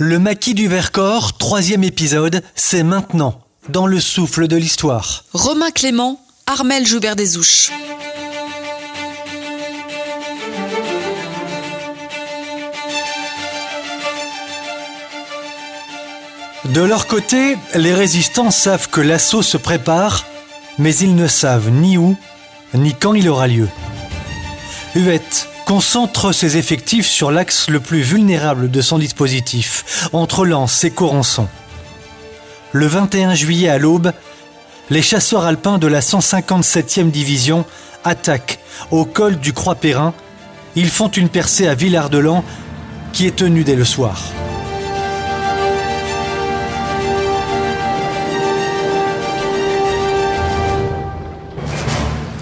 Le maquis du Vercors, troisième épisode, c'est maintenant, dans le souffle de l'histoire. Romain Clément, Armel Joubert des Ouches. De leur côté, les résistants savent que l'assaut se prépare, mais ils ne savent ni où, ni quand il aura lieu. Huette, concentre ses effectifs sur l'axe le plus vulnérable de son dispositif, entre Lens et Corançon. Le 21 juillet à l'aube, les chasseurs alpins de la 157e division attaquent au col du Croix-Perrin. Ils font une percée à Villard-de-Lans qui est tenue dès le soir.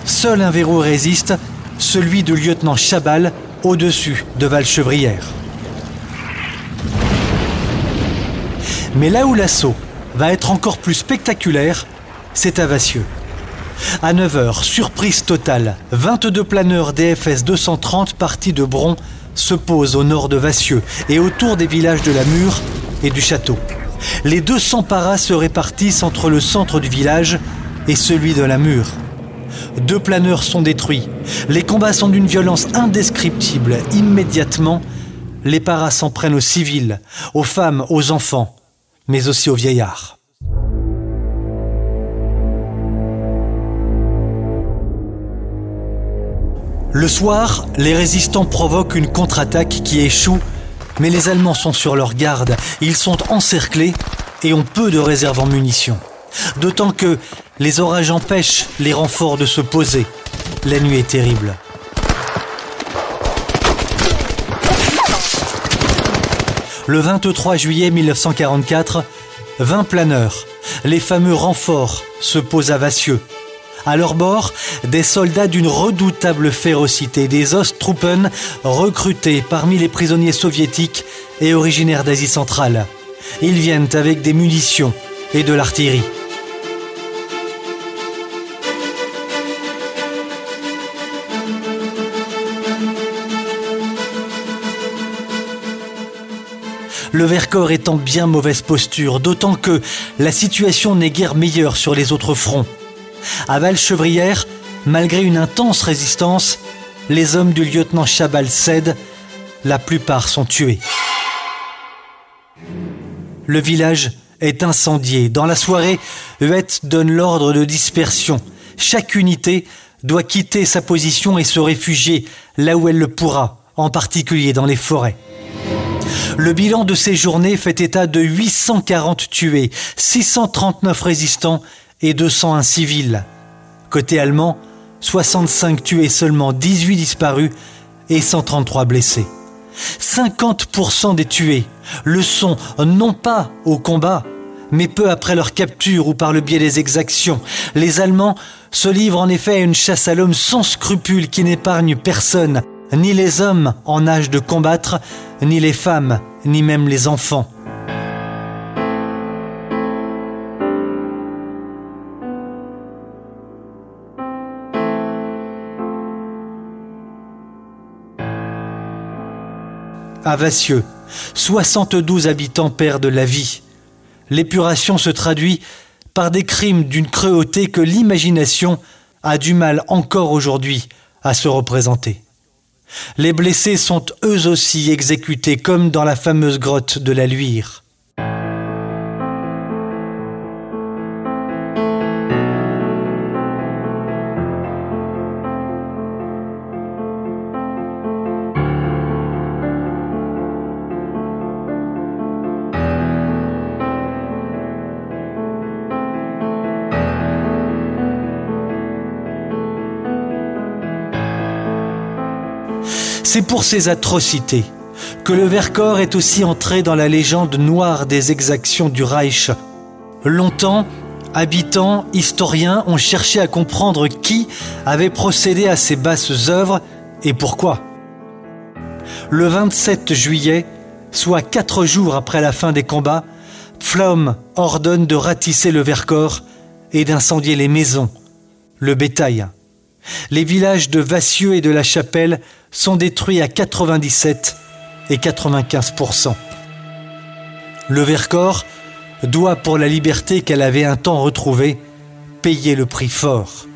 Seul un verrou résiste celui du lieutenant Chabal au-dessus de Valchevrière. Mais là où l'assaut va être encore plus spectaculaire, c'est à Vassieux. À 9h, surprise totale, 22 planeurs DFS 230 partis de Bron se posent au nord de Vassieux et autour des villages de la Mure et du château. Les 200 paras se répartissent entre le centre du village et celui de la Mure. Deux planeurs sont détruits. Les combats sont d'une violence indescriptible. Immédiatement, les paras s'en prennent aux civils, aux femmes, aux enfants, mais aussi aux vieillards. Le soir, les résistants provoquent une contre-attaque qui échoue, mais les Allemands sont sur leur garde. Ils sont encerclés et ont peu de réserves en munitions. D'autant que les orages empêchent les renforts de se poser. La nuit est terrible. Le 23 juillet 1944, 20 planeurs, les fameux renforts, se posent à Vassieux. À leur bord, des soldats d'une redoutable férocité, des Osttruppen recrutés parmi les prisonniers soviétiques et originaires d'Asie centrale. Ils viennent avec des munitions et de l'artillerie. Le Vercors est en bien mauvaise posture, d'autant que la situation n'est guère meilleure sur les autres fronts. À Valchevrière, malgré une intense résistance, les hommes du lieutenant Chabal cèdent, la plupart sont tués. Le village est incendié. Dans la soirée, Huette donne l'ordre de dispersion. Chaque unité doit quitter sa position et se réfugier là où elle le pourra, en particulier dans les forêts. Le bilan de ces journées fait état de 840 tués, 639 résistants et 201 civils. Côté allemand, 65 tués seulement, 18 disparus et 133 blessés. 50% des tués le sont non pas au combat, mais peu après leur capture ou par le biais des exactions. Les Allemands se livrent en effet à une chasse à l'homme sans scrupule qui n'épargne personne, ni les hommes en âge de combattre, ni les femmes, ni même les enfants. À Vassieux, 72 habitants perdent la vie. L'épuration se traduit par des crimes d'une cruauté que l'imagination a du mal encore aujourd'hui à se représenter. Les blessés sont eux aussi exécutés comme dans la fameuse grotte de la Luire. C'est pour ces atrocités que le Vercors est aussi entré dans la légende noire des exactions du Reich. Longtemps, habitants, historiens ont cherché à comprendre qui avait procédé à ces basses œuvres et pourquoi. Le 27 juillet, soit quatre jours après la fin des combats, Pflaum ordonne de ratisser le Vercors et d'incendier les maisons, le bétail. Les villages de Vassieux et de la Chapelle sont détruits à 97 et 95% Le Vercors doit, pour la liberté qu'elle avait un temps retrouvée, payer le prix fort.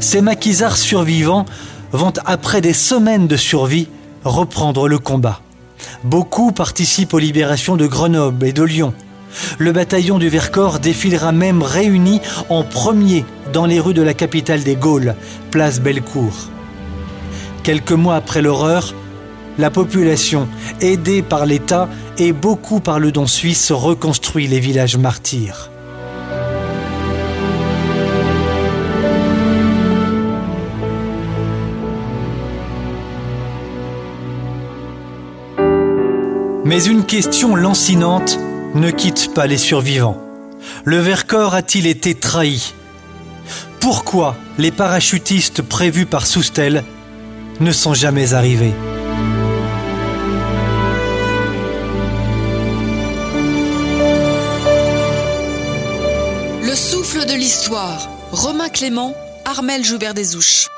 Ces maquisards survivants vont, après des semaines de survie, reprendre le combat. Beaucoup participent aux libérations de Grenoble et de Lyon. Le bataillon du Vercors défilera même réuni en premier dans les rues de la capitale des Gaules, place Bellecour. Quelques mois après l'horreur, la population, aidée par l'État et beaucoup par le don suisse, reconstruit les villages martyrs. Mais une question lancinante ne quitte pas les survivants. Le Vercors a-t-il été trahi? Pourquoi les parachutistes prévus par Soustel ne sont jamais arrivés? Le souffle de l'histoire. Romain Clément, Armel Joubert des Ouches.